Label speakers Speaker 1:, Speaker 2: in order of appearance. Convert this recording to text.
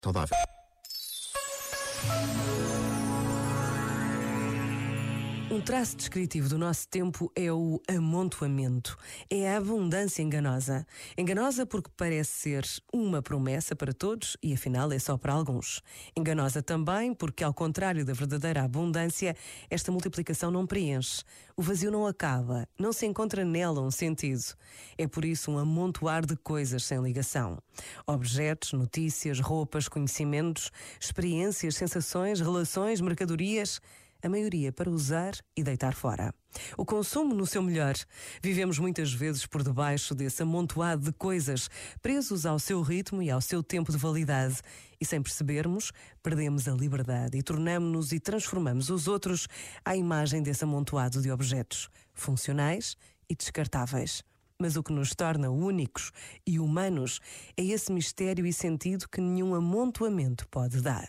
Speaker 1: Tant d'affaires.
Speaker 2: Um traço descritivo do nosso tempo é o amontoamento. É a abundância enganosa. Enganosa porque parece ser uma promessa para todos e afinal é só para alguns. Enganosa também porque, ao contrário da verdadeira abundância, esta multiplicação não preenche. O vazio não acaba, não se encontra nela um sentido. É por isso um amontoar de coisas sem ligação. Objetos, notícias, roupas, conhecimentos, experiências, sensações, relações, mercadorias a maioria para usar e deitar fora. O consumo no seu melhor. Vivemos muitas vezes por debaixo desse amontoado de coisas, presos ao seu ritmo e ao seu tempo de validade. E sem percebermos, perdemos a liberdade e tornamos-nos e transformamos os outros à imagem desse amontoado de objetos, funcionais e descartáveis. Mas o que nos torna únicos e humanos é esse mistério e sentido que nenhum amontoamento pode dar.